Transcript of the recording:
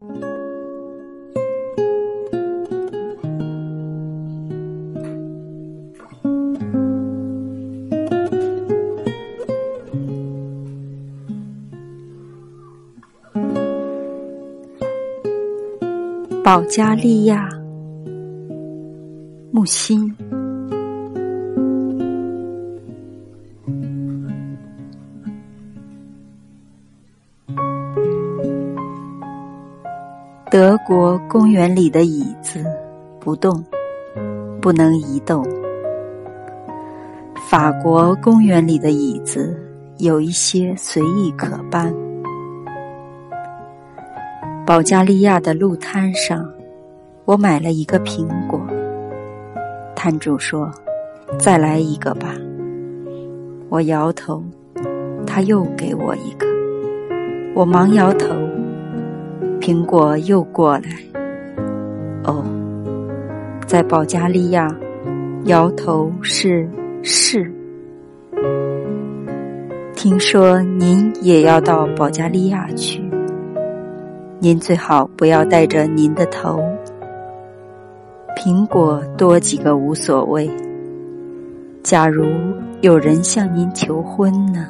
保加利亚，木心。德国公园里的椅子不动，不能移动。法国公园里的椅子有一些随意可搬。保加利亚的路摊上，我买了一个苹果。摊主说：“再来一个吧。”我摇头，他又给我一个。我忙摇头。苹果又过来。哦，在保加利亚，摇头是是。听说您也要到保加利亚去，您最好不要带着您的头。苹果多几个无所谓。假如有人向您求婚呢？